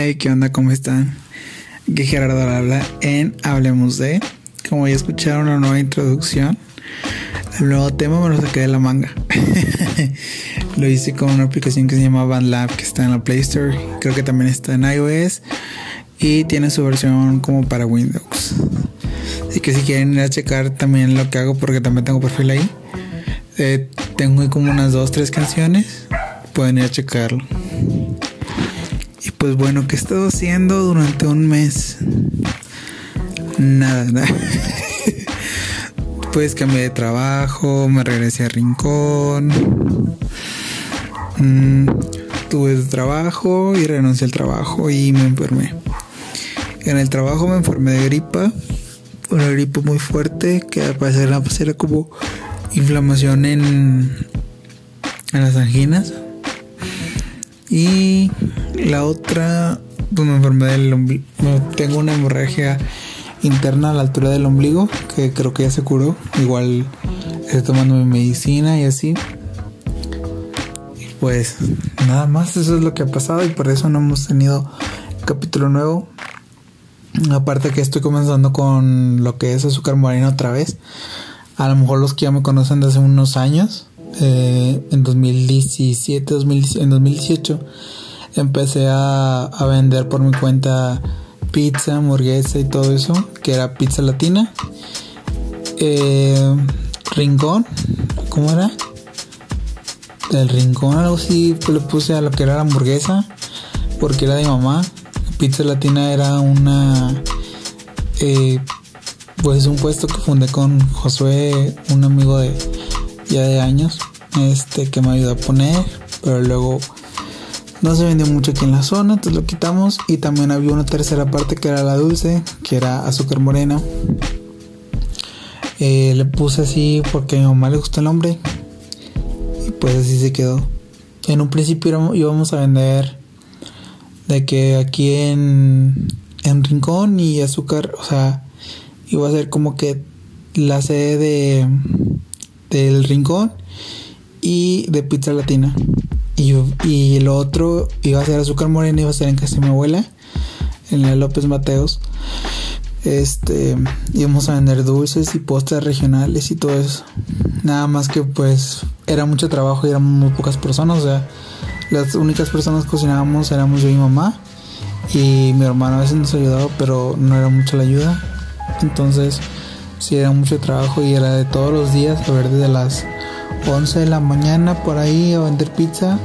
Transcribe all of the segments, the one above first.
Hey, ¿qué onda? ¿Cómo están? Que Gerardo habla en Hablemos de. Como ya escucharon la nueva introducción, el nuevo tema me lo saqué de la manga. lo hice con una aplicación que se llama BandLab que está en la Play Store. Creo que también está en iOS y tiene su versión como para Windows. Así que si quieren ir a checar también lo que hago, porque también tengo perfil ahí, eh, tengo como unas dos, tres canciones, pueden ir a checarlo. Y pues bueno, ¿qué he estado haciendo durante un mes? Nada, nada. pues cambié de trabajo, me regresé a Rincón. Mm, tuve trabajo y renuncié al trabajo y me enfermé. En el trabajo me enfermé de gripa, una gripa muy fuerte que al parecer era como inflamación en, en las anginas. Y la otra, pues me enfermé del ombligo. Tengo una hemorragia interna a la altura del ombligo, que creo que ya se curó. Igual estoy tomando mi medicina y así. pues nada más, eso es lo que ha pasado y por eso no hemos tenido capítulo nuevo. Aparte que estoy comenzando con lo que es azúcar morena otra vez. A lo mejor los que ya me conocen de hace unos años, eh, en 2017, en 2018, empecé a, vender por mi cuenta pizza, hamburguesa y todo eso, que era pizza latina. Eh, rincón, ¿cómo era? El rincón, algo así, le puse a lo que era hamburguesa, porque era de mamá. Pizza latina era una. Eh, pues un puesto que fundé con Josué, un amigo de ya de años, este que me ayudó a poner, pero luego no se vendió mucho aquí en la zona, entonces lo quitamos y también había una tercera parte que era la dulce, que era azúcar morena. Eh, le puse así porque a mi mamá le gustó el nombre y pues así se quedó. En un principio íbamos a vender de que aquí en, en Rincón y azúcar, o sea, iba a ser como que la sede de del Rincón y de Pizza Latina. Y, y lo otro iba a ser azúcar morena, iba a ser en casa de mi abuela, en la López Mateos. Este, íbamos a vender dulces y postres regionales y todo eso. Nada más que pues era mucho trabajo y éramos muy pocas personas, o sea, las únicas personas que cocinábamos éramos yo y mamá. Y mi hermano a veces nos ayudaba, pero no era mucha la ayuda. Entonces, sí era mucho trabajo y era de todos los días, a ver, desde las 11 de la mañana por ahí a vender pizza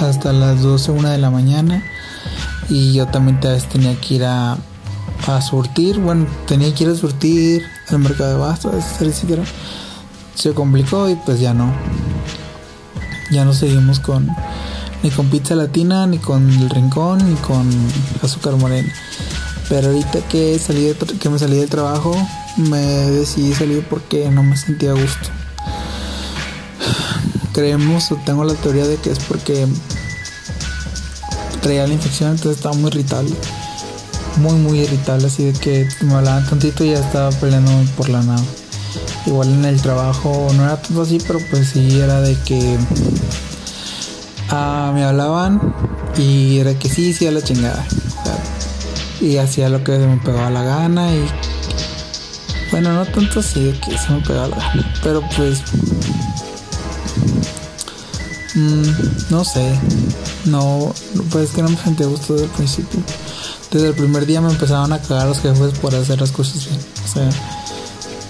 hasta las 12, 1 de la mañana. Y yo también tenía que ir a, a surtir, bueno, tenía que ir a surtir al mercado de bastos, etcétera. Se complicó y pues ya no. Ya no seguimos con ni con pizza latina, ni con el rincón, ni con azúcar morena. Pero ahorita que salí que me salí del trabajo, me decidí salir porque no me sentía a gusto. Creemos o tengo la teoría de que es porque traía la infección, entonces estaba muy irritable. Muy, muy irritable, así de que me hablaban tantito y ya estaba peleando por la nada. Igual en el trabajo no era todo así, pero pues sí era de que ah, me hablaban y era que sí, sí a la chingada. y hacía lo que me pegaba la gana y bueno, no tanto así de que se me pegaba pero pues Mm, no sé. No, pues es que no me sentí a gusto desde el principio. Desde el primer día me empezaban a cagar los jefes por hacer las cosas bien. O sea,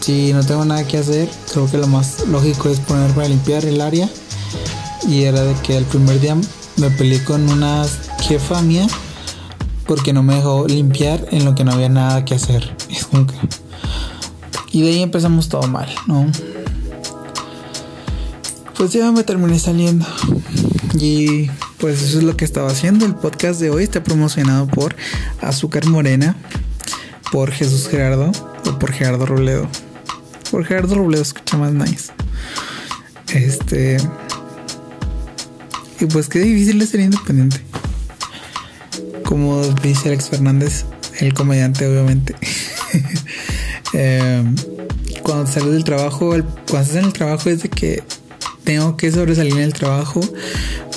si no tengo nada que hacer, creo que lo más lógico es ponerme a limpiar el área. Y era de que el primer día me peleé con una jefa mía porque no me dejó limpiar en lo que no había nada que hacer. Y de ahí empezamos todo mal, ¿no? pues ya me terminé saliendo. Y pues eso es lo que estaba haciendo. El podcast de hoy está promocionado por Azúcar Morena, por Jesús Gerardo o por Gerardo Robledo. Por Gerardo Robledo escucha más nice. Este. Y pues qué difícil es ser independiente. Como dice Alex Fernández, el comediante, obviamente. eh, cuando sales del trabajo, cuando estás en el trabajo es de que tengo que sobresalir en el trabajo,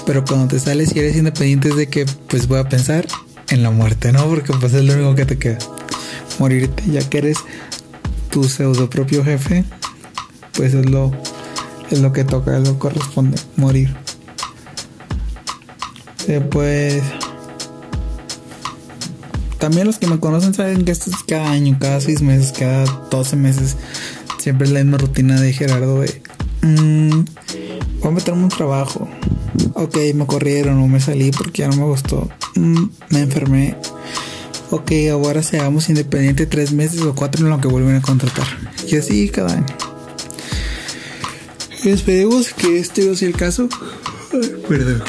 pero cuando te sales y eres independiente es de que pues voy a pensar en la muerte, ¿no? Porque pues es lo único que te queda. Morirte, ya que eres tu pseudo propio jefe, pues es lo, es lo que toca, es lo que corresponde, morir. pues también los que me conocen saben que esto es cada año, cada seis meses, cada 12 meses. Siempre es la misma rutina de Gerardo de... Mm, voy a meterme un trabajo. Ok, me corrieron o me salí porque ya no me gustó. Mm, me enfermé. Ok, ahora seamos independientes tres meses o cuatro en lo que vuelven a contratar. Y así cada año. Esperemos que este sea el caso. perdón.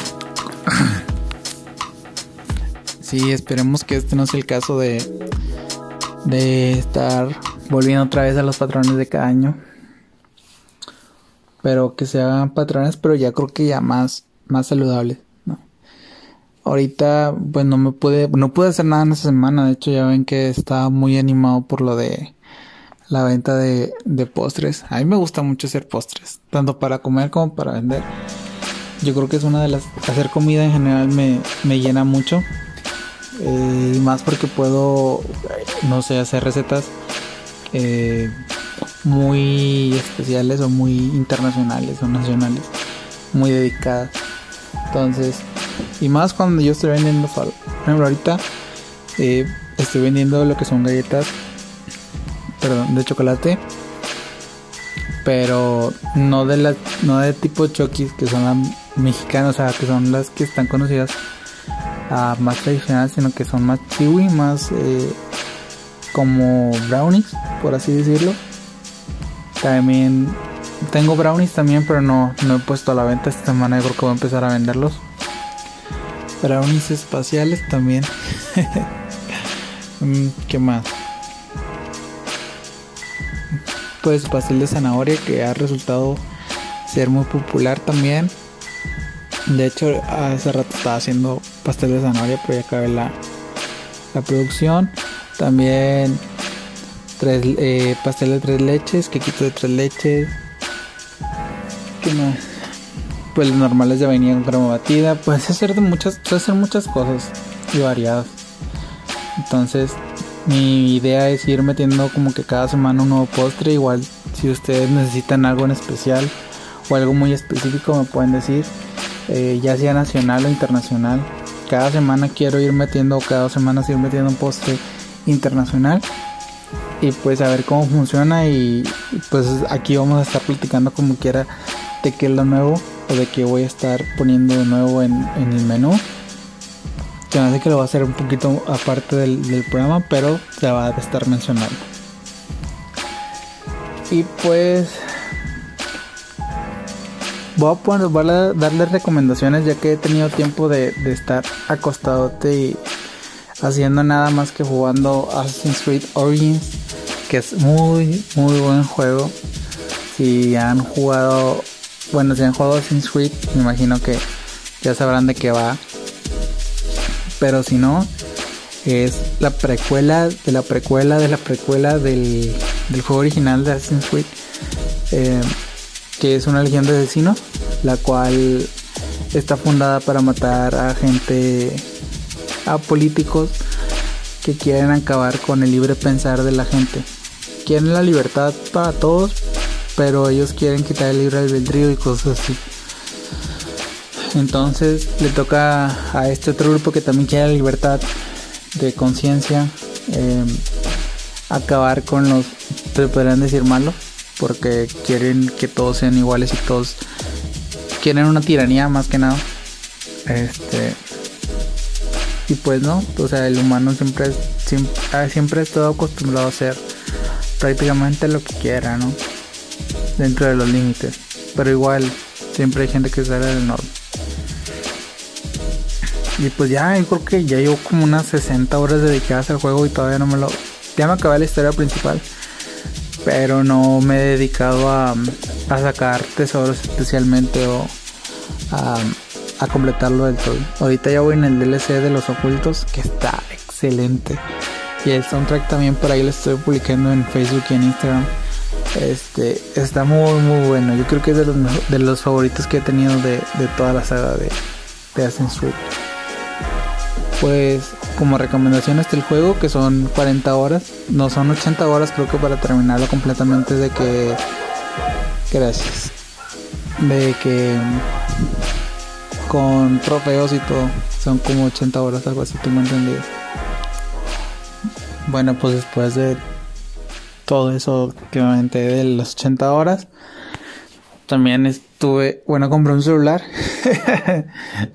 Sí, esperemos que este no sea el caso de, de estar volviendo otra vez a los patrones de cada año. Pero que sean patrones, pero ya creo que ya más, más saludables. Ahorita, pues no me pude, no pude hacer nada en esta semana. De hecho, ya ven que estaba muy animado por lo de la venta de, de postres. A mí me gusta mucho hacer postres, tanto para comer como para vender. Yo creo que es una de las, hacer comida en general me, me llena mucho. Eh, y más porque puedo, no sé, hacer recetas eh, muy especiales o muy internacionales o nacionales, muy dedicadas. Entonces, y más cuando yo estoy vendiendo. Por ejemplo, ahorita eh, estoy vendiendo lo que son galletas, perdón, de chocolate, pero no de las, no de tipo chokis que son las mexicanas, o sea, que son las que están conocidas más tradicional, sino que son más kiwi, más eh, como brownies, por así decirlo. También tengo brownies también, pero no, no he puesto a la venta esta semana. Yo creo que voy a empezar a venderlos. Brownies espaciales también. Mm, ¿Qué más? Pues pastel de zanahoria que ha resultado ser muy popular también. De hecho, hace rato estaba haciendo pastel de zanahoria, pero ya acabé la, la producción. También tres, eh, pastel de tres leches, quequito de tres leches. ¿Qué más? Pues los normales de vainilla con crema batida. Puedes hacer de muchas, puedes hacer muchas cosas y variadas. Entonces, mi idea es ir metiendo como que cada semana un nuevo postre. Igual, si ustedes necesitan algo en especial o algo muy específico, me pueden decir. Eh, ya sea nacional o internacional. Cada semana quiero ir metiendo, cada dos semanas ir metiendo un postre internacional y pues a ver cómo funciona y pues aquí vamos a estar platicando como quiera de qué es lo nuevo o de qué voy a estar poniendo de nuevo en, el menú. Se me hace que lo va a hacer un poquito aparte del, del programa, pero se va a estar mencionando. Y pues voy a, poner, voy a darles recomendaciones ya que he tenido tiempo de, de estar acostadote y haciendo nada más que jugando Assassin's Creed Origins, que es muy, muy buen juego. Si han jugado, bueno, si han jugado Assassin's Creed, me imagino que ya sabrán de qué va. Pero si no, es la precuela de la precuela de la precuela del, del juego original de Assassin's Creed. Eh, que es una legión de asesinos, la cual está fundada para matar a gente, a políticos que quieren acabar con el libre pensar de la gente. Quieren la libertad para todos, pero ellos quieren quitar el libre albedrío y cosas así. Entonces le toca a este otro grupo que también quiere la libertad de conciencia eh, acabar con los, se podrían decir malos, porque quieren que todos sean iguales y todos quieren una tiranía más que nada. Este y pues no, o sea, el humano siempre siempre, ah, siempre ha estado acostumbrado a hacer prácticamente lo que quiera, ¿no? Dentro de los límites. Pero igual siempre hay gente que sale del norte. Y pues ya, yo creo que ya llevo como unas 60 horas dedicadas al juego y todavía no me lo. Ya me acabé la historia principal pero no me he dedicado a, sacar tesoros especialmente o a, completarlo del todo. Ahorita ya voy en el DLC de los ocultos, que está excelente. Y el soundtrack también por ahí lo estoy publicando en Facebook y en Instagram. Este está muy muy bueno. Yo creo que es de los, de los favoritos que he tenido de, toda la saga de, de Assassin's Creed. Pues como recomendación está el juego, que son 40 horas. No son 80 horas, creo que para terminarlo completamente de que... Gracias. De que... Con trofeos y todo. Son como 80 horas, algo así, tengo entendido. Bueno, pues después de todo eso que me aventé de las 80 horas, también estuve, bueno, compré un celular.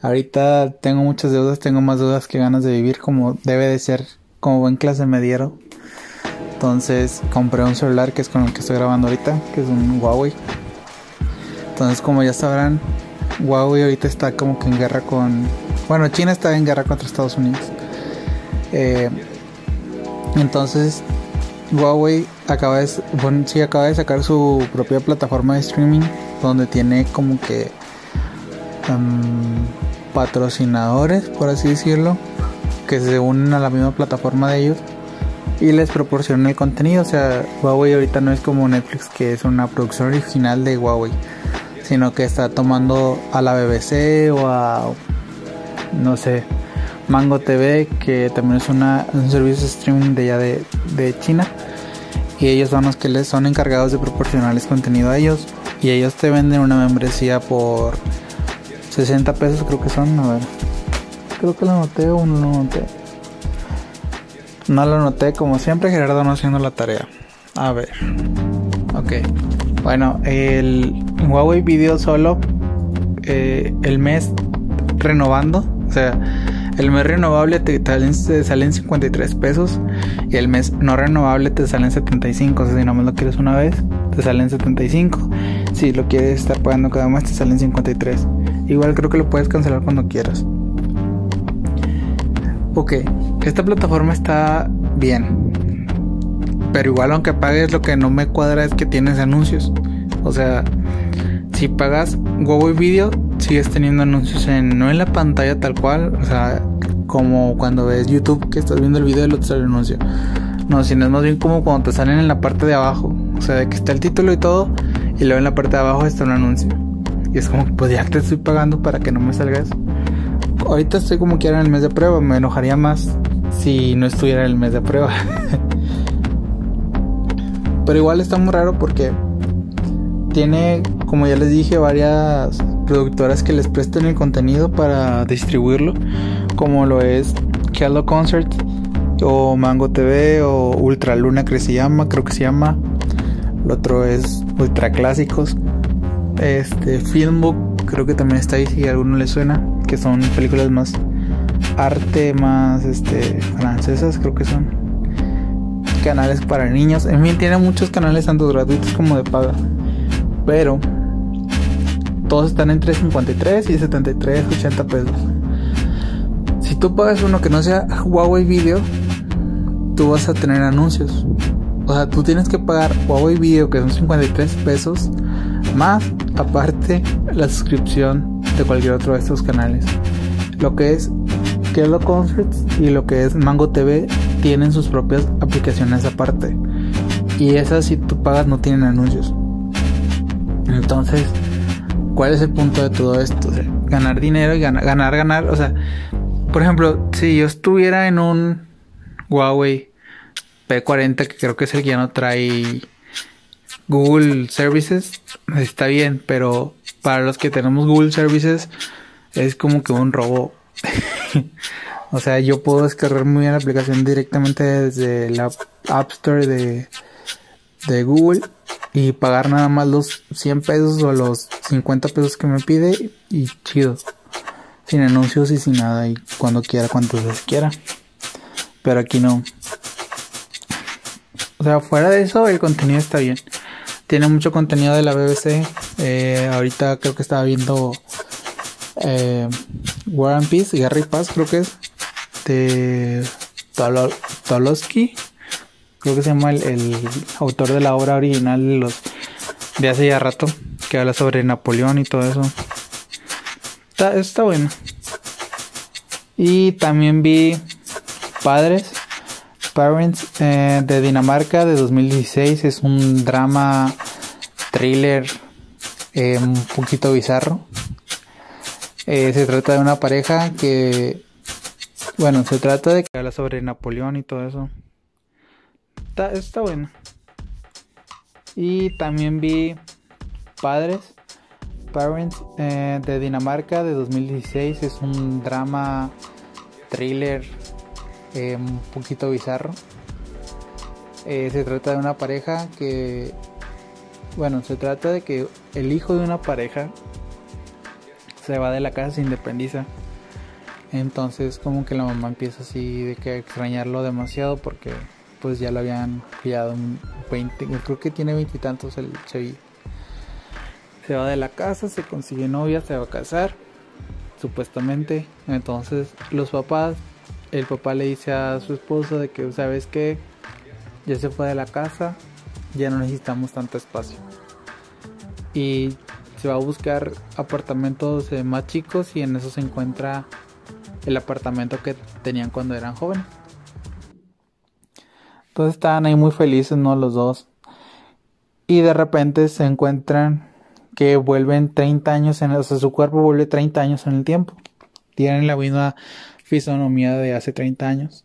Ahorita tengo muchas deudas, tengo más deudas que ganas de vivir como debe de ser, como buen clase mediero. Entonces compré un celular que es con el que estoy grabando ahorita, que es un Huawei. Entonces como ya sabrán, Huawei ahorita está como que en guerra con... Bueno, China está en guerra contra Estados Unidos. Eh, entonces Huawei acaba de, sí, acaba de sacar su propia plataforma de streaming donde tiene como que patrocinadores, por así decirlo, que se unen a la misma plataforma de ellos y les proporcionan el contenido. O sea, Huawei ahorita no es como Netflix, que es una producción original de Huawei, sino que está tomando a la BBC o a, no sé, Mango TV, que también es un servicio de streaming de allá de, de China y ellos son los que les son encargados de proporcionarles contenido a ellos y ellos te venden una membresía por 60 pesos creo que son, a ver. Creo que lo noté o no lo noté. No lo noté como siempre Gerardo no haciendo la tarea. A ver. Ok. Bueno, el Huawei Video solo eh, el mes renovando, o sea, el mes renovable te, salen, 53 pesos y el mes no renovable te salen 75. O sea, si nomás lo quieres una vez, te salen 75. Si lo quieres estar pagando cada mes, te salen 53. Igual creo que lo puedes cancelar cuando quieras. Ok, esta plataforma está bien. Pero igual aunque pagues lo que no me cuadra es que tienes anuncios. O sea, si pagas Huawei Video, sigues teniendo anuncios en, no en la pantalla tal cual, o sea, como cuando ves YouTube que estás viendo el video y lo sale el anuncio. No, sino es más bien como cuando te salen en la parte de abajo, o sea, de que está el título y todo, y luego en la parte de abajo está un anuncio. Y es como, pues ya te estoy pagando para que no me salga. Ahorita estoy como que era en el mes de prueba, me enojaría más si no estuviera en el mes de prueba. Pero igual está muy raro porque tiene, como ya les dije, varias productoras que les prestan el contenido para distribuirlo, como lo es Hello Concert o Mango TV o Ultra Luna que se llama, creo que se llama. El otro es Ultra Clásicos. Este Filmbook creo que también está ahí si a alguno le suena, que son películas más arte más este francesas, creo que son canales para niños. En fin, tiene muchos canales tanto gratuitos como de paga pero todos están entre 53 y 73, 80 pesos. Si tú pagas uno que no sea Huawei Video, tú vas a tener anuncios. O sea, tú tienes que pagar Huawei Video, que son 53 pesos, más aparte la suscripción de cualquier otro de estos canales. Lo que es Kelo Concerts y lo que es Mango TV tienen sus propias aplicaciones aparte. Y esas si tú pagas no tienen anuncios. Entonces, ¿cuál es el punto de todo esto? ganar dinero y ganar, ganar, ganar. O sea, por ejemplo, si yo estuviera en un Huawei P40, que creo que es el que ya no trae Google Services, está bien, pero para los que tenemos Google Services es como que un robo. o sea, yo puedo descargar muy bien la aplicación directamente desde la App Store de, de Google y pagar nada más los 100 pesos o los 50 pesos que me pide y chido. Sin anuncios y sin nada y cuando quiera, cuantas veces quiera. Pero aquí no. O sea, fuera de eso el contenido está bien. Tiene mucho contenido de la BBC. Eh, ahorita creo que estaba viendo eh, War and Peace, Gary Paz creo que es. De Tolosky creo que se llama el, autor de la obra original de hace ya rato, que habla sobre Napoleón y todo eso. Está, está bueno. Y también vi Padres, Parents eh, de Dinamarca de 2016. Es un drama thriller eh, un poquito bizarro. Eh, se trata de una pareja que Bueno, se trata de que habla sobre Napoleón y todo eso. Está, está bueno. Y también vi Padres, Parents de Dinamarca de 2016. Es un drama, thriller, eh, un poquito bizarro. Eh, se trata de una pareja que, bueno, se trata de que el hijo de una pareja se va de la casa, se independiza. Entonces como que la mamá empieza así de que a extrañarlo demasiado porque pues ya lo habían criado un 20, creo que tiene veintitantos el Chevy. Se va de la casa, se consigue novia, se va a casar, supuestamente. Entonces los papás, el papá le dice a su esposa de que, ¿sabes que Ya se fue de la casa, ya no necesitamos tanto espacio. Y se va a buscar apartamentos eh, más chicos y en eso se encuentra el apartamento que tenían cuando eran jóvenes. Entonces estaban ahí muy felices, ¿no? Los dos. Y de repente se encuentran que vuelven 30 años en, o sea, su cuerpo vuelve 30 años en el tiempo. Tienen la misma fisonomía de hace 30 años.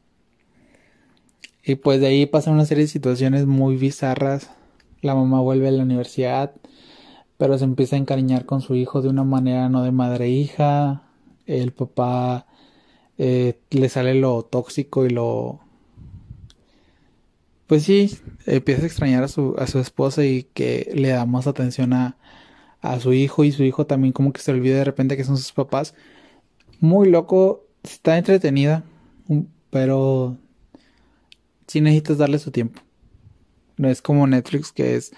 Y pues de ahí pasan una serie de situaciones muy bizarras. La mamá vuelve a la universidad, pero se empieza a encariñar con su hijo de una manera no de madre e hija. El papá eh, le sale lo tóxico y lo pues sí, empieza a extrañar a su, a su esposa y que le da más atención a, a su hijo y su hijo también como que se olvida de repente que son sus papás. Muy loco, está entretenida, pero sí necesitas darle su tiempo. No es como Netflix que es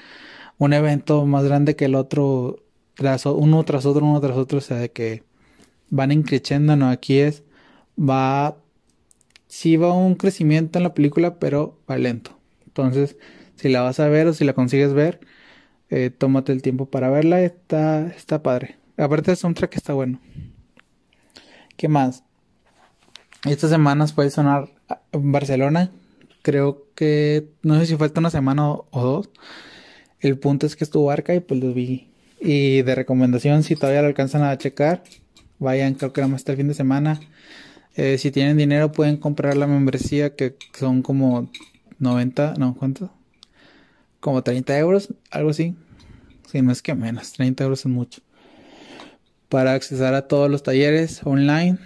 un evento más grande que el otro, tras, uno tras otro, uno tras otro, o sea, de que van increciendo, no, aquí es, va, sí va un crecimiento en la película, pero va lento. Entonces, si la vas a ver o si la consigues ver, eh, tómate el tiempo para verla. Está, está padre. Aparte el soundtrack está bueno. ¿Qué más? Estas semanas puede sonar Barcelona. Creo que no sé si falta una semana o, dos. El punto es que estuvo Arca y pues los vi. Y de recomendación, si todavía lo alcanzan a checar, vayan, creo que era más hasta el fin de semana. Eh, si tienen dinero pueden comprar la membresía que son como 90, no, ¿cuánto? Como 30 euros, algo así. Si no es que menos, 30 euros es mucho. Para accesar a todos los talleres online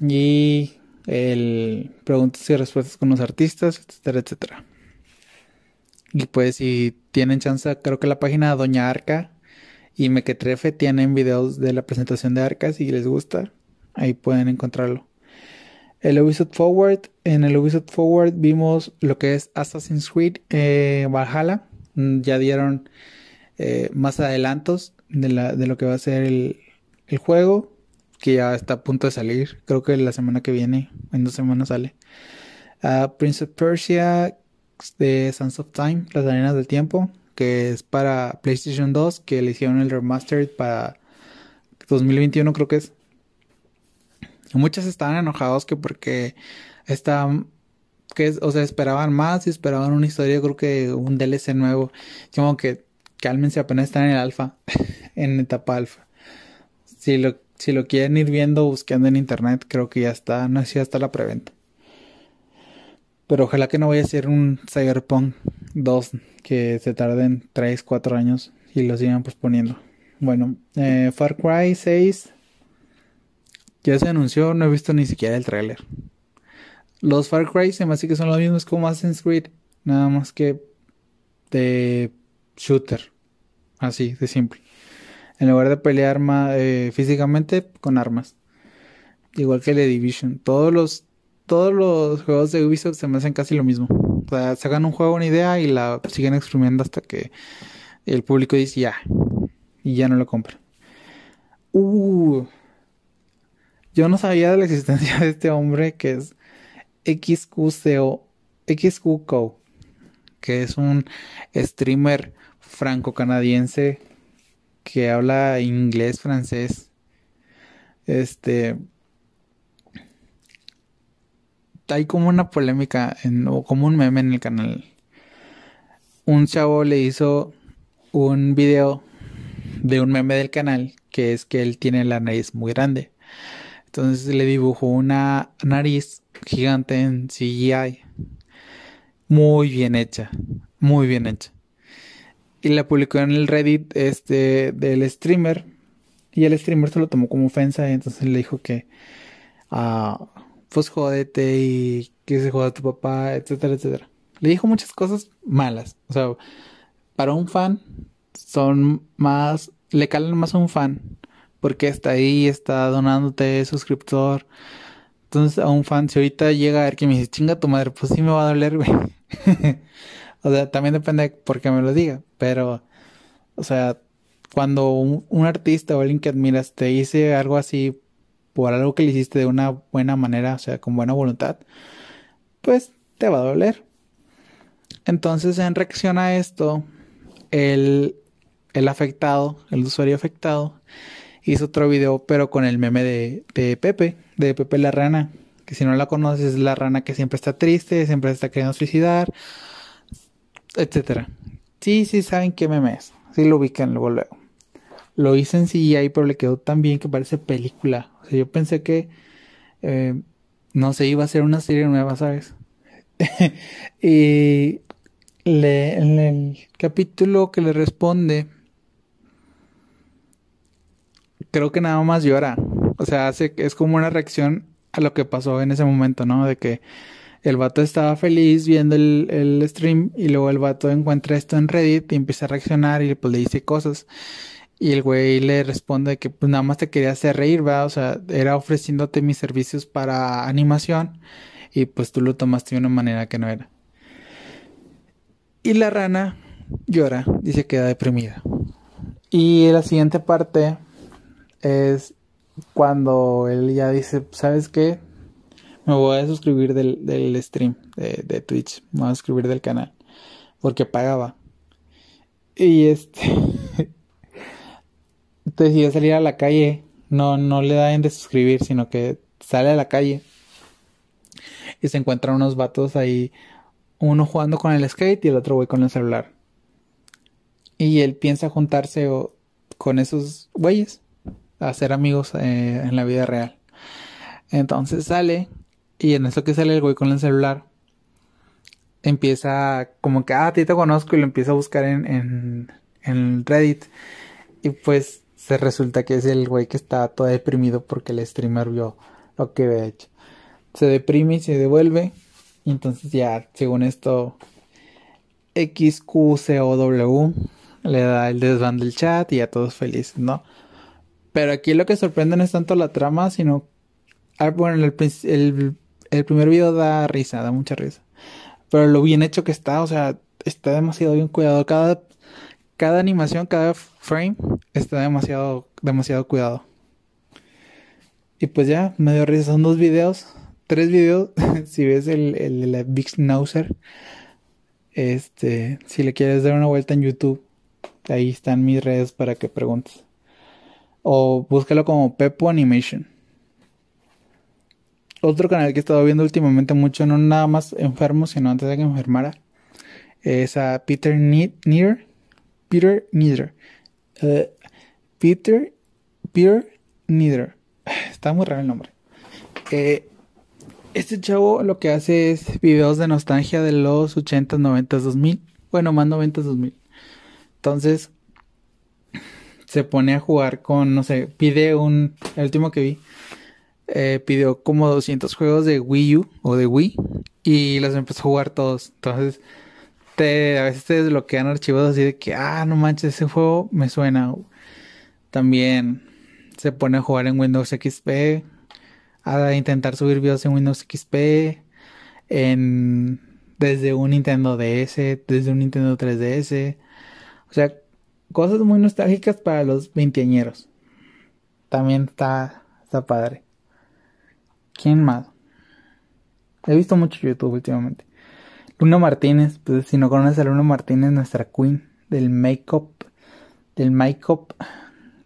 y el preguntas y respuestas con los artistas, etcétera, etcétera. Y pues si tienen chance, creo que la página Doña Arca y Mequetrefe tienen videos de la presentación de Arca si les gusta. Ahí pueden encontrarlo el Ubisoft Forward. En el Ubisoft Forward vimos lo que es Assassin's Creed eh, Valhalla. Mm, ya dieron eh, más adelantos de, la, de, lo que va a ser el, el, juego, que ya está a punto de salir. Creo que la semana que viene, en dos semanas sale. Uh, Prince of Persia de Sands of Time, Las Arenas del Tiempo, que es para PlayStation 2, que le hicieron el remastered para 2021 creo que es. Muchos estaban enojados que porque estaban que o sea, esperaban más y esperaban una historia, creo que un DLC nuevo. Como que cálmense, apenas están en el alfa, en etapa alfa. Si lo, si lo quieren ir viendo, buscando en internet, creo que ya está, no sé si ya está la preventa. Pero ojalá que no vaya a ser un Cyberpunk 2 que se tarden 3, 4 años y lo sigan posponiendo. Bueno, eh, Far Cry 6 ya se anunció, no he visto ni siquiera el tráiler. Los Far Cry se me hace que son los mismos como Assassin's Creed, nada más que de shooter, así de simple. En lugar de pelear eh, físicamente con armas, igual que The Division. Todos los todos los juegos de Ubisoft se me hacen casi lo mismo. O sea, sacan un juego, una idea y la siguen exprimiendo hasta que el público dice ya. Y ya no lo compra. Uh, yo no sabía de la existencia de este hombre que es XQCO, XQCO, que es un streamer franco-canadiense que habla inglés, francés. Este. Hay como una polémica en, o como un meme en el canal. Un chavo le hizo un video de un meme del canal que es que él tiene la nariz muy grande. Entonces le dibujó una nariz gigante en CGI. Muy bien hecha. Muy bien hecha. Y la publicó en el Reddit este, del streamer. Y el streamer se lo tomó como ofensa. Y entonces le dijo que. Uh, pues jódete y que se joda tu papá, etcétera, etcétera. Le dijo muchas cosas malas. O sea, para un fan son más. Le calan más a un fan. Porque está ahí, está donándote suscriptor. Entonces a un fan, si ahorita llega a ver que me dice, chinga tu madre, pues sí me va a doler, güey. o sea, también depende de por qué me lo diga. Pero, o sea, cuando un, artista o alguien que admiras te dice algo así por algo que le hiciste de una buena manera, o sea, con buena voluntad, pues te va a doler. Entonces, en reacción a esto, el, el afectado, el usuario afectado, hizo otro video, pero con el meme de, de Pepe, de Pepe la rana, que si no la conoces es la rana que siempre está triste, siempre está queriendo suicidar, etcétera. Sí, sí saben qué meme es, sí lo ubican luego luego. Lo hice en CGI, pero le quedó tan bien que parece película. O sea, yo pensé que eh, no se iba a hacer una serie nueva, ¿sabes? y le, en el capítulo que le responde creo que nada más llora. O sea, hace, es como una reacción a lo que pasó en ese momento, ¿no? De que el vato estaba feliz viendo el, el stream y luego el vato encuentra esto en Reddit y empieza a reaccionar y pues le dice cosas. Y el güey le responde que pues nada más te quería hacer reír, ¿va? O sea, era ofreciéndote mis servicios para animación y pues tú lo tomaste de una manera que no era. Y la rana llora y se queda deprimida. Y la siguiente parte es cuando él ya dice, ¿sabes qué? Me voy a suscribir del, del stream de, de, Twitch, me voy a suscribir del canal, porque pagaba. Y este, decide salir a la calle, no, no le dan de suscribir, sino que sale a la calle y se encuentran unos vatos ahí, uno jugando con el skate y el otro güey con el celular. Y él piensa juntarse con esos güeyes a ser amigos eh, en la vida real. Entonces sale y en eso que sale el güey con el celular empieza como que, ah, a ti te conozco y lo empieza a buscar en, en, en Reddit. Y pues se resulta que es el güey que está todo deprimido porque el streamer vio lo que había hecho. Se deprime y se devuelve. Y entonces ya, según esto, XQCOW le da el desván del chat y a todos felices, ¿no? Pero aquí lo que sorprende no es tanto la trama, sino... Ah, bueno, el, el, primer video da risa, da mucha risa. Pero lo bien hecho que está, o sea, está demasiado bien cuidado. Cada, cada animación, cada frame está demasiado, demasiado cuidado. Y pues ya, me dio risa. Son dos videos, tres videos. si ves el, el, el Big Schnauzer, este, si le quieres dar una vuelta en YouTube, ahí están mis redes para que preguntes. O búscalo como Pepo Animation. Otro canal que he estado viendo últimamente mucho, no nada más enfermo, sino antes de que enfermara, es a Peter Neer. Peter Neither. Eh, Peter, Peter Neither. Está muy raro el nombre. Eh, este chavo lo que hace es videos de nostalgia de los 80, 90, 2000. Bueno, más 90, 2000. Entonces, se pone a jugar con, no sé, pide un, el último que vi, eh, pidió como 200 juegos de Wii U o de Wii y los empezó a jugar todos. Entonces, a veces te desbloquean archivos así de que, ah, no manches, ese juego me suena. También se pone a jugar en Windows XP, a intentar subir videos en Windows XP, en, desde un Nintendo DS, desde un Nintendo 3DS. O sea, cosas muy nostálgicas para los veinteañeros. También está, está padre. ¿Quién más? He visto mucho YouTube últimamente. Luna Martínez, pues si no conoces a Luna Martínez, nuestra queen del make-up, del make-up,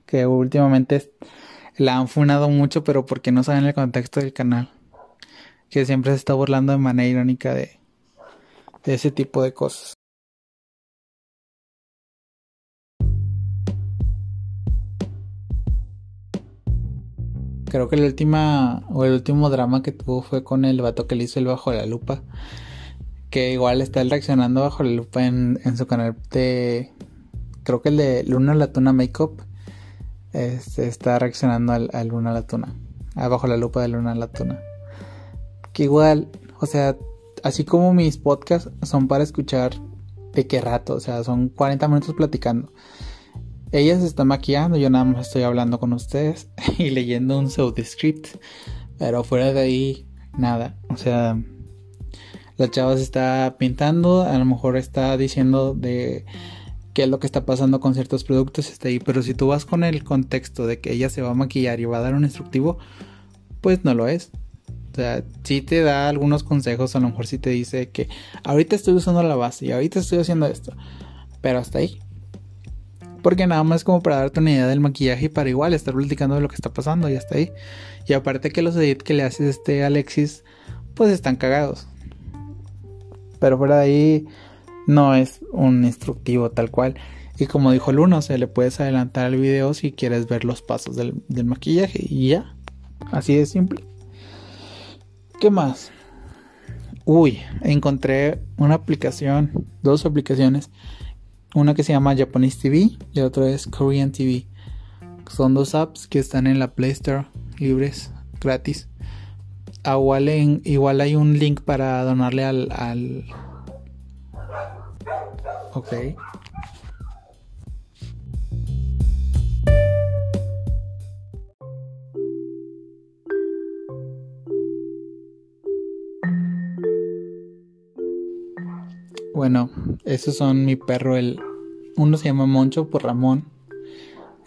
que últimamente la han funado mucho, pero porque no saben el contexto del canal. Que siempre se está burlando de manera irónica de ese tipo de cosas. Creo que la última o el último drama que tuvo fue con el vato que le hizo el bajo la lupa. Que igual está reaccionando bajo la lupa en, su canal de. Creo que el de Luna Latuna Makeup. Este, está reaccionando al, a Luna Latuna. Bajo la lupa de Luna Latuna. Que igual, o sea, así como mis podcasts son para escuchar de qué rato, o sea, son 40 minutos platicando. Ella se está maquillando, yo nada más estoy hablando con ustedes y leyendo un script. Pero fuera de ahí, nada. O sea, la chava se está pintando, a lo mejor está diciendo de qué es lo que está pasando con ciertos productos, está ahí. Pero si tú vas con el contexto de que ella se va a maquillar y va a dar un instructivo, pues no lo es. O sea, sí te da algunos consejos, a lo mejor sí te dice que ahorita estoy usando la base y ahorita estoy haciendo esto. Pero hasta ahí. Porque nada más como para darte una idea del maquillaje y para igual estar platicando de lo que está pasando y hasta ahí. Y aparte que los edits que le haces este Alexis, pues están cagados. Pero fuera de ahí no es un instructivo tal cual. Y como dijo Luna, o sea, le puedes adelantar el video si quieres ver los pasos del maquillaje y ya. Así de simple. ¿Qué más? Uy, encontré una aplicación, dos aplicaciones una que se llama Japanese TV y otra es Korean TV. Son dos apps que están en la Play Store libres, gratis. Ah, igual, igual hay un link para donarle al, al... Ok. Bueno, esos son mi perro. El, uno se llama Moncho por Ramón.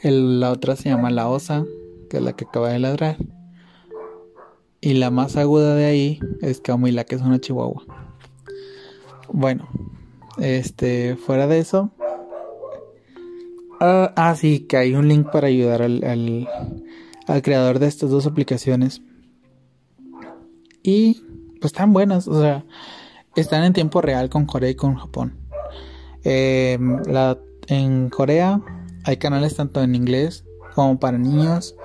El, la otra se llama La Osa, que es la que acaba de ladrar. Y la más aguda de ahí es Camila, que es una chihuahua. Bueno, este, fuera de eso. ah, ah sí, que hay un link para ayudar al, al creador de estas dos aplicaciones. Y pues están buenas, o sea, están en tiempo real con Corea y con Japón. Em, en Corea hay canales tanto en inglés como para niños,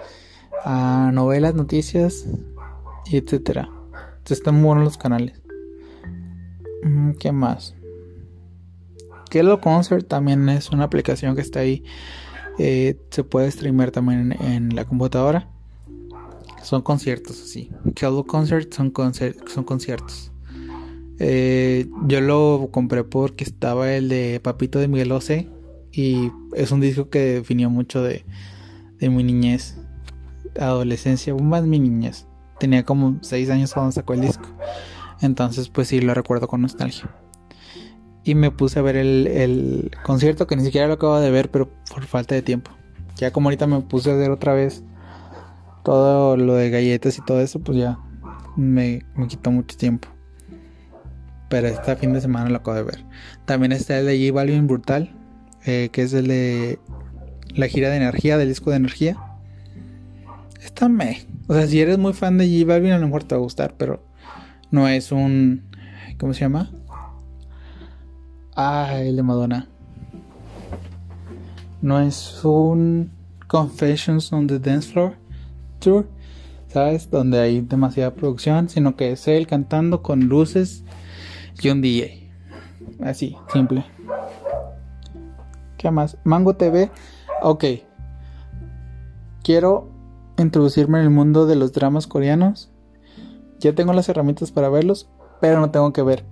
novelas, noticias, etcétera. Entonces están muy buenos los canales. Mm, ¿Qué más? Kello Concert también es una aplicación que está ahí. Eh, se puede streamer también en, la computadora. Son conciertos así. Kello Concert son, son conciertos. Eh, yo lo compré porque estaba el de Papito de Miguel Ose y es un disco que definió mucho de, mi niñez, adolescencia, más mi niñez. Tenía como 6 años cuando sacó el disco. Entonces pues sí lo recuerdo con nostalgia. Y me puse a ver el, concierto que ni siquiera lo acabo de ver, pero por falta de tiempo. Ya como ahorita me puse a ver otra vez todo lo de galletas y todo eso, pues ya me quitó mucho tiempo pero este fin de semana lo acabo de ver. También está el de J Balvin Brutal, eh, que es el de la gira de energía, del disco de energía. Está me. O sea, si eres muy fan de J Balvin, a lo mejor te va a gustar, pero no es un. ¿Cómo se llama? Ah, el de Madonna. No es un Confessions on the Dance Floor Tour, ¿sabes? Donde hay demasiada producción, sino que es él cantando con luces un DJ. Así, simple. ¿Qué más? Mango TV. Ok. Quiero introducirme en el mundo de los dramas coreanos. Ya tengo las herramientas para verlos, pero no tengo que ver.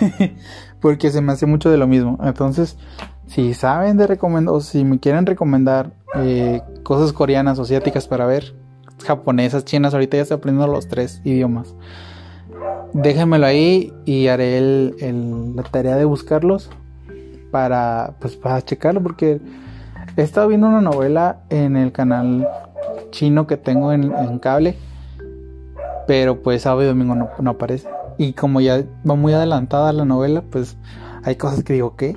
Porque se me hace mucho de lo mismo. Entonces, si saben de recomendar, o si me quieren recomendar eh, cosas coreanas o asiáticas para ver, japonesas, chinas, ahorita ya estoy aprendiendo los tres idiomas déjenmelo ahí y haré el, la tarea de buscarlos para, pues, para checarlo porque he estado viendo una novela en el canal chino que tengo en, cable, pero pues sábado y domingo no, aparece. Y como ya va muy adelantada la novela, pues hay cosas que digo, ¿qué?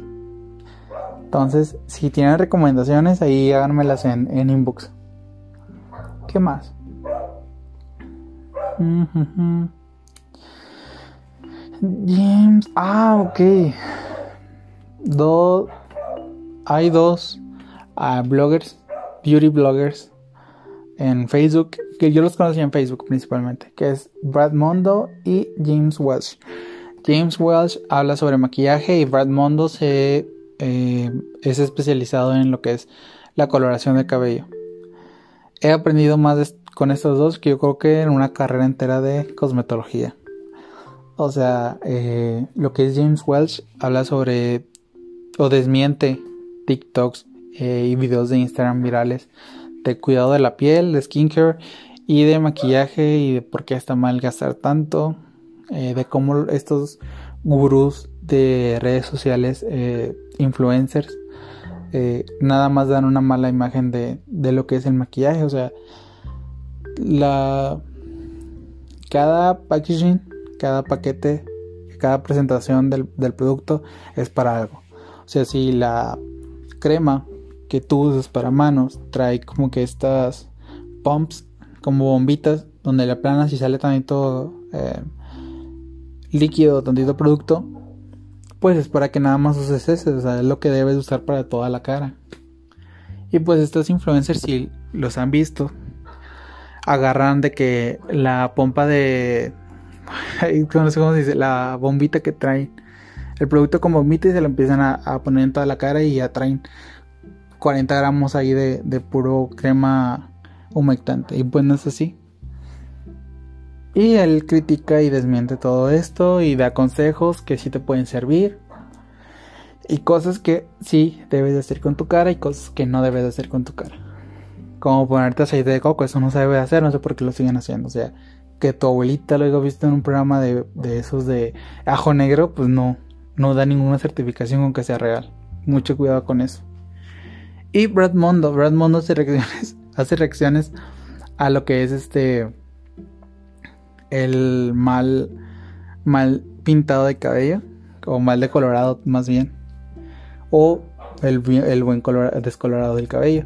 Entonces, si tienen recomendaciones, ahí háganmelas en, en inbox. ¿Qué más? James. Ah, ok. Do, hay dos uh, bloggers, beauty bloggers en Facebook que yo los conocí en Facebook principalmente, que es Brad Mondo y James Welsh. James Welsh habla sobre maquillaje y Brad Mondo se, eh, es especializado en lo que es la coloración de cabello. He aprendido más con estos dos que yo creo que en una carrera entera de cosmetología. O sea, eh, lo que es James Welsh habla sobre o desmiente TikToks eh, y videos de Instagram virales de cuidado de la piel, de skincare y de maquillaje y de por qué está mal gastar tanto, eh, de cómo estos gurús de redes sociales, influencers, nada más dan una mala imagen de, de, lo que es el maquillaje. O sea, la cada packaging, cada paquete, cada presentación del, producto es para algo. O sea, si la crema que tú usas para manos trae como que estas pumps como bombitas donde le aplanas y sale tantito eh, líquido, tantito producto, pues es para que nada más uses ese, o sea, es lo que debes usar para toda la cara. Y pues estos influencers si los han visto, agarran de que la pompa de no sé cómo dice, la bombita que traen el producto con bombita y se lo empiezan a, a poner en toda la cara y ya traen 40 gramos ahí de, puro crema humectante. Y pues no es así. Y él critica y desmiente todo esto y da consejos que sí te pueden servir. Y cosas que sí debes de hacer con tu cara y cosas que no debes de hacer con tu cara. Como ponerte aceite de coco, eso no se debe de hacer, no sé por qué lo siguen haciendo. O sea, que tu abuelita lo haya visto en un programa de, de esos de ajo negro, pues no, no da ninguna certificación con que sea real. Mucho cuidado con eso. Y Brad Mondo, Brad Mondo hace reacciones, hace reacciones a lo que es este el mal mal pintado de cabello o mal decolorado más bien o el, el buen color, descolorado del cabello.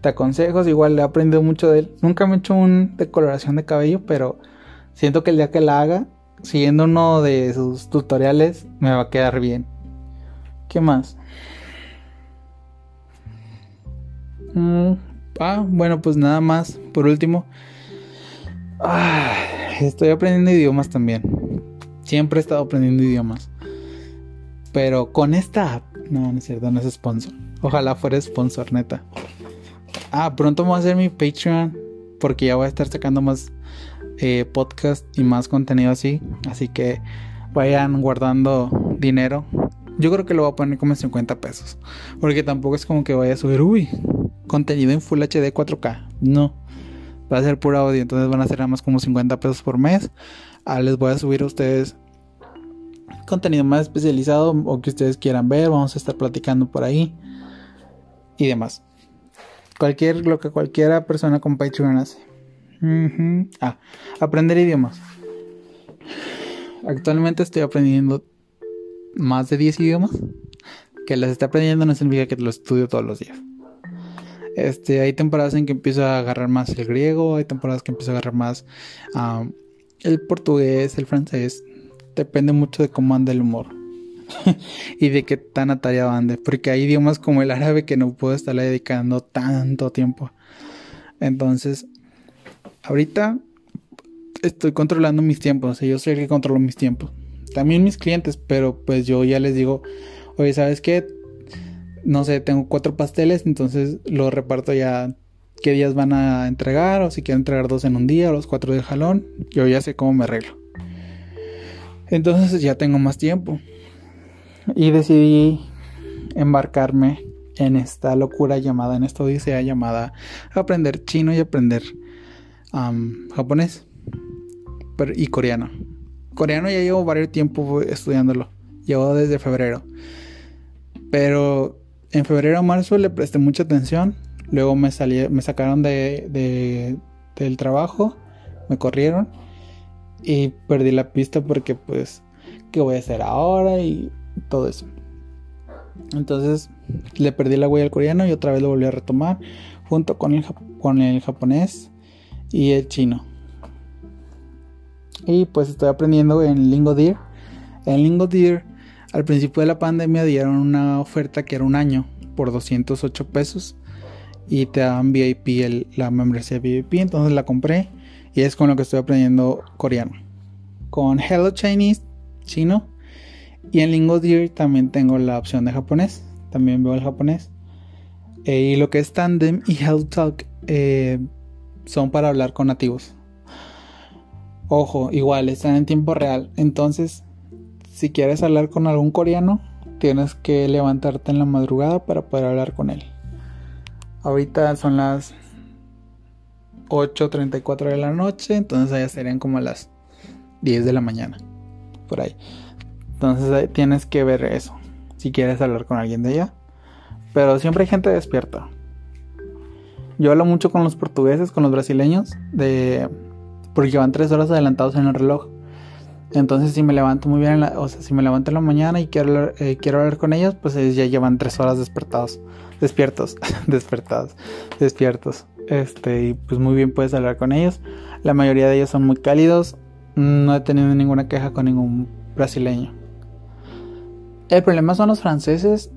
Te aconsejos, igual he aprendido mucho de él. Nunca me he hecho una decoloración de cabello, pero siento que el día que la haga, siguiendo uno de sus tutoriales, me va a quedar bien. ¿Qué más? Mm, ah, bueno, pues nada más. Por último, ah, estoy aprendiendo idiomas también. Siempre he estado aprendiendo idiomas. Pero con esta app, no, no es cierto, no es sponsor. Ojalá fuera sponsor, neta. Ah, pronto voy a hacer mi Patreon. Porque ya voy a estar sacando más eh, podcast y más contenido así. Así que vayan guardando dinero. Yo creo que lo voy a poner como en 50 pesos. Porque tampoco es como que vaya a subir, uy, contenido en Full HD 4K. No. Va a ser puro audio. Entonces van a ser nada más como 50 pesos por mes. Ah, les voy a subir a ustedes contenido más especializado o que ustedes quieran ver. Vamos a estar platicando por ahí. Y demás. Cualquier, lo que cualquiera persona con Patreon hace. Ah, aprender idiomas. Actualmente estoy aprendiendo más de 10 idiomas. Que las esté aprendiendo no significa que los estudio todos los días. Este, hay temporadas en que empiezo a agarrar más el griego, hay temporadas que empiezo a agarrar más el portugués, el francés. Depende mucho de cómo anda el humor y de qué tan atareado ande. Porque hay idiomas como el árabe que no puedo estarle dedicando tanto tiempo. Entonces, ahorita estoy controlando mis tiempos. yo soy el que controlo mis tiempos. También mis clientes, pero pues yo ya les digo, oye, ¿sabes qué? no sé, tengo cuatro pasteles, entonces lo reparto ya qué días van a entregar o si quieren entregar dos en un día o los cuatro de jalón, yo ya sé cómo me arreglo. Entonces ya tengo más tiempo y decidí embarcarme en esta locura llamada, en esta odisea llamada aprender chino y aprender japonés y coreano. Coreano ya llevo varios tiempo estudiándolo, llevo desde febrero. Pero en febrero o marzo le presté mucha atención. Luego me, salí, me sacaron de, del trabajo, me corrieron y perdí la pista porque pues, ¿qué voy a hacer ahora? Y todo eso. Entonces le perdí la huella al coreano y otra vez lo volví a retomar junto con el, con el japonés y el chino. Y pues estoy aprendiendo en Lingodeer. En Lingodeer al principio de la pandemia dieron una oferta que era un año por 208 pesos y te daban VIP, la membresía VIP. Entonces la compré Y es con lo que estoy aprendiendo coreano. Con Hello Chinese, chino. Y en Lingodeer también tengo la opción de japonés. También veo el japonés. Eh, y lo que es Tandem y Hello Talk eh, son para hablar con nativos. Ojo, igual, están en tiempo real. Entonces, si quieres hablar con algún coreano, tienes que levantarte en la madrugada para poder hablar con él. Ahorita son las 8.34 de la noche, entonces allá serían como las 10 de la mañana. Por ahí. Entonces tienes que ver eso. Si quieres hablar con alguien de allá. Pero siempre hay gente despierta. Yo hablo mucho con los portugueses, con los brasileños, de porque van tres horas adelantados en el reloj. Entonces si me levanto muy bien, o sea, si me levanto en la mañana y quiero hablar, eh, quiero hablar con ellos, pues ellos ya llevan tres horas despertados, despiertos, despertados, despiertos. Este, y pues muy bien puedes hablar con ellos. La mayoría de ellos son muy cálidos. No he tenido ninguna queja con ningún brasileño. El problema son los franceses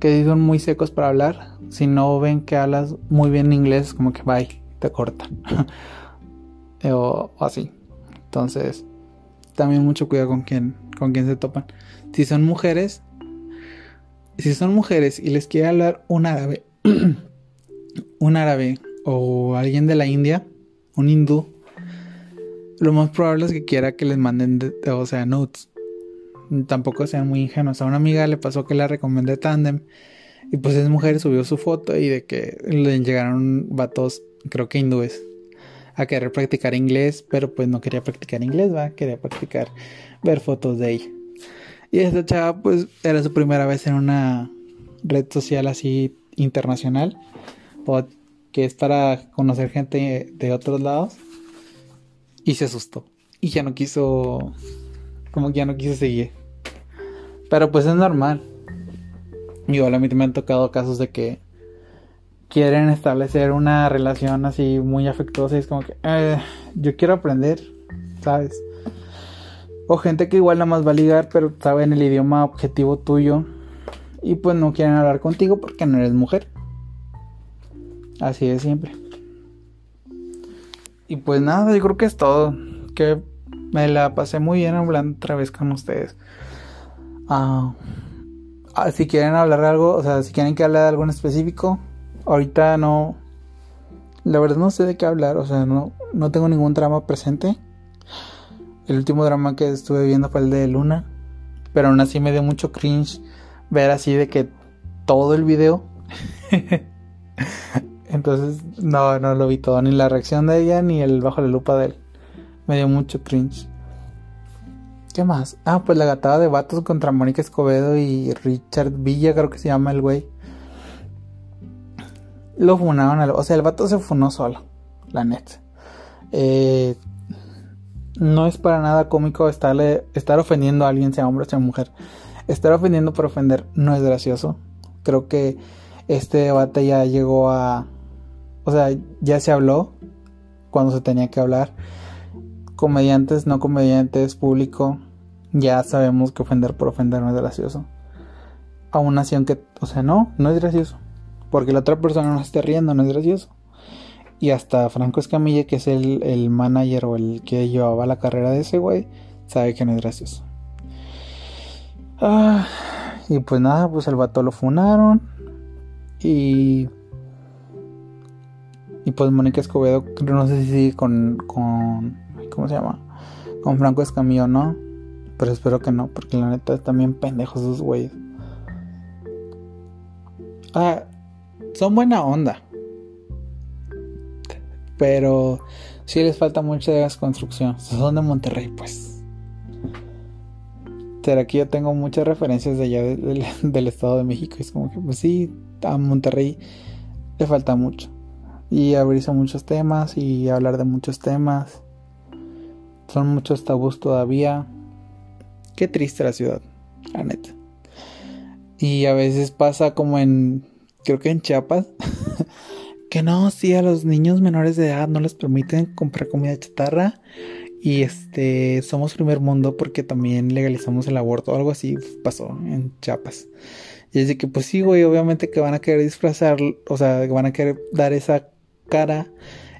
que son muy secos para hablar. Si no ven que hablas muy bien inglés, como que bye, te cortan. o, así. Entonces, también mucho cuidado con quién, con quién se topan. Si son mujeres, si son mujeres y les quiere hablar un árabe, un árabe o alguien de la India, un hindú, lo más probable es que quiera que les manden, o sea, notes. Tampoco sean muy ingenuos. A una amiga le pasó que la recomendé Tandem y pues es mujer, subió su foto y de que le llegaron vatos, creo que hindúes a querer practicar inglés, pero pues no quería practicar inglés, va, quería practicar ver fotos de ella. Y esta chava pues era su primera vez en una red social así internacional, que es para conocer gente de otros lados, y se asustó. Y ya no quiso, como que ya no quiso seguir. Pero pues es normal. Igual a mí me han tocado casos de que quieren establecer una relación así muy afectuosa y es como que eh, yo quiero aprender, ¿sabes? O gente que igual nada más va a ligar pero saben el idioma objetivo tuyo y pues no quieren hablar contigo porque no eres mujer. Así de siempre. Y pues nada, yo creo que es todo. Que me la pasé muy bien hablando otra vez con ustedes. Ah si quieren hablar de algo, o sea, si quieren que hable de algo en específico, ahorita no. La verdad no sé de qué hablar, o sea, no, no tengo ningún drama presente. El último drama que estuve viendo fue el de Luna, pero aún así me dio mucho cringe ver así de que todo el video. Entonces, no, no lo vi todo, ni la reacción de ella, ni el bajo la lupa de él. Me dio mucho cringe. ¿Qué más? Ah, pues la gatada de vatos contra Mónica Escobedo y Richard Villa, creo que se llama el güey. Lo funaron, o sea, el vato se funó solo, la neta. Eh, no es para nada cómico estarle, estar ofendiendo a alguien, sea hombre o sea mujer. Estar ofendiendo por ofender no es gracioso. Creo que este debate ya llegó a... O sea, ya se habló cuando se tenía que hablar. Comediantes, no comediantes, público, ya sabemos que ofender por ofender no es gracioso. Aún así, aunque, o sea, no, no es gracioso. Porque la otra persona no esté riendo, no es gracioso. Y hasta Franco Escamilla, que es el, el manager o el que llevaba la carrera de ese güey, sabe que no es gracioso. Ah, y pues nada, pues el vato lo funaron. Y. Y pues Mónica Escobedo, no sé si sigue con, con. ¿Cómo se llama? Con Franco Escamillo, ¿no? Pero espero que no, porque la neta están bien pendejos esos güeyes. Ah, son buena onda. Pero sí les falta mucha construcción. Son de Monterrey, pues. Pero aquí yo tengo muchas referencias de allá del, Estado de México. Es como que, pues sí, a Monterrey le falta mucho. Y abrirse muchos temas y hablar de muchos temas. Son muchos tabús todavía. Qué triste la ciudad, la neta. Y a veces pasa como en creo que en Chiapas, que no, sí, a los niños menores de edad no les permiten comprar comida chatarra. Y este, somos primer mundo porque también legalizamos el aborto, algo así pasó en Chiapas. Y es de que, pues sí, güey, obviamente que van a querer disfrazar, o sea, que van a querer dar esa cara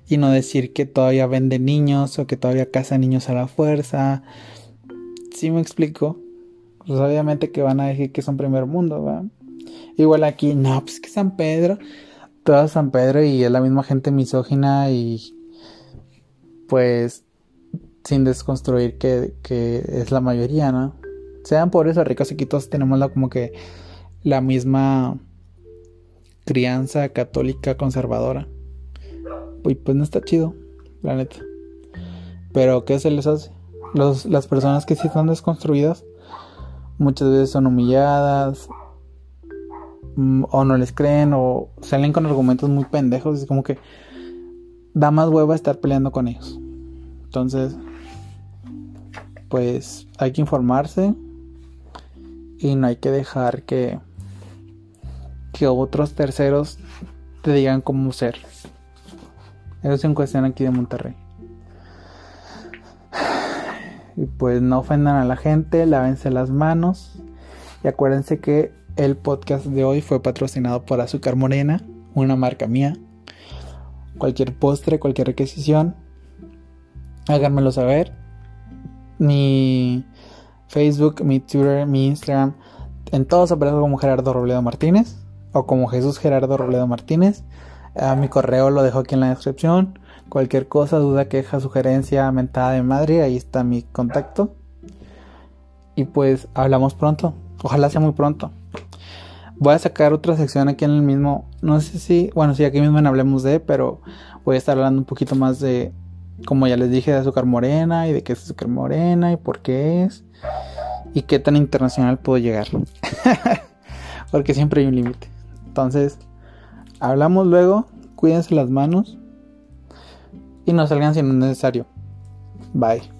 y no decir que todavía vende niños o que todavía caza niños a la fuerza. Si me explico? Pues obviamente que van a decir que son primer mundo, ¿va? Igual aquí, no, pues que San Pedro, todo San Pedro y es la misma gente misógina y pues sin desconstruir que, que es la mayoría, ¿no? Sean pobres o ricos, aquí todos tenemos la, como que la misma crianza católica conservadora. Y pues no está chido, la neta. Pero ¿qué se les hace? las personas que sí están desconstruidas muchas veces son humilladas mm, o no les creen o salen con argumentos muy pendejos. Es como que da más hueva estar peleando con ellos. Entonces, pues hay que informarse y no hay que dejar que que otros terceros te digan cómo ser. Eso es en cuestión aquí de Monterrey. Y pues no ofendan a la gente, lávense las manos. Y acuérdense que el podcast de hoy fue patrocinado por Azúcar Morena, una marca mía. Cualquier postre, cualquier requisición, háganmelo saber. Mi Facebook, mi Twitter, mi Instagram, en todos aparezco como Gerardo Robledo Martínez o como Jesús Gerardo Robledo Martínez. Mi correo lo dejo aquí en la descripción. Cualquier cosa, duda, queja, sugerencia, mentada de madre, ahí está mi contacto. Y pues hablamos pronto. Ojalá sea muy pronto. Voy a sacar otra sección aquí en el mismo. No sé si. Bueno, sí, aquí mismo en Hablemos de. Pero voy a estar hablando un poquito más de. Como ya les dije, de azúcar morena. Y de qué es azúcar morena. Y por qué es. Y qué tan internacional puedo llegar. Porque siempre hay un límite. Entonces, hablamos luego, cuídense las manos y no salgan si no es necesario. Bye.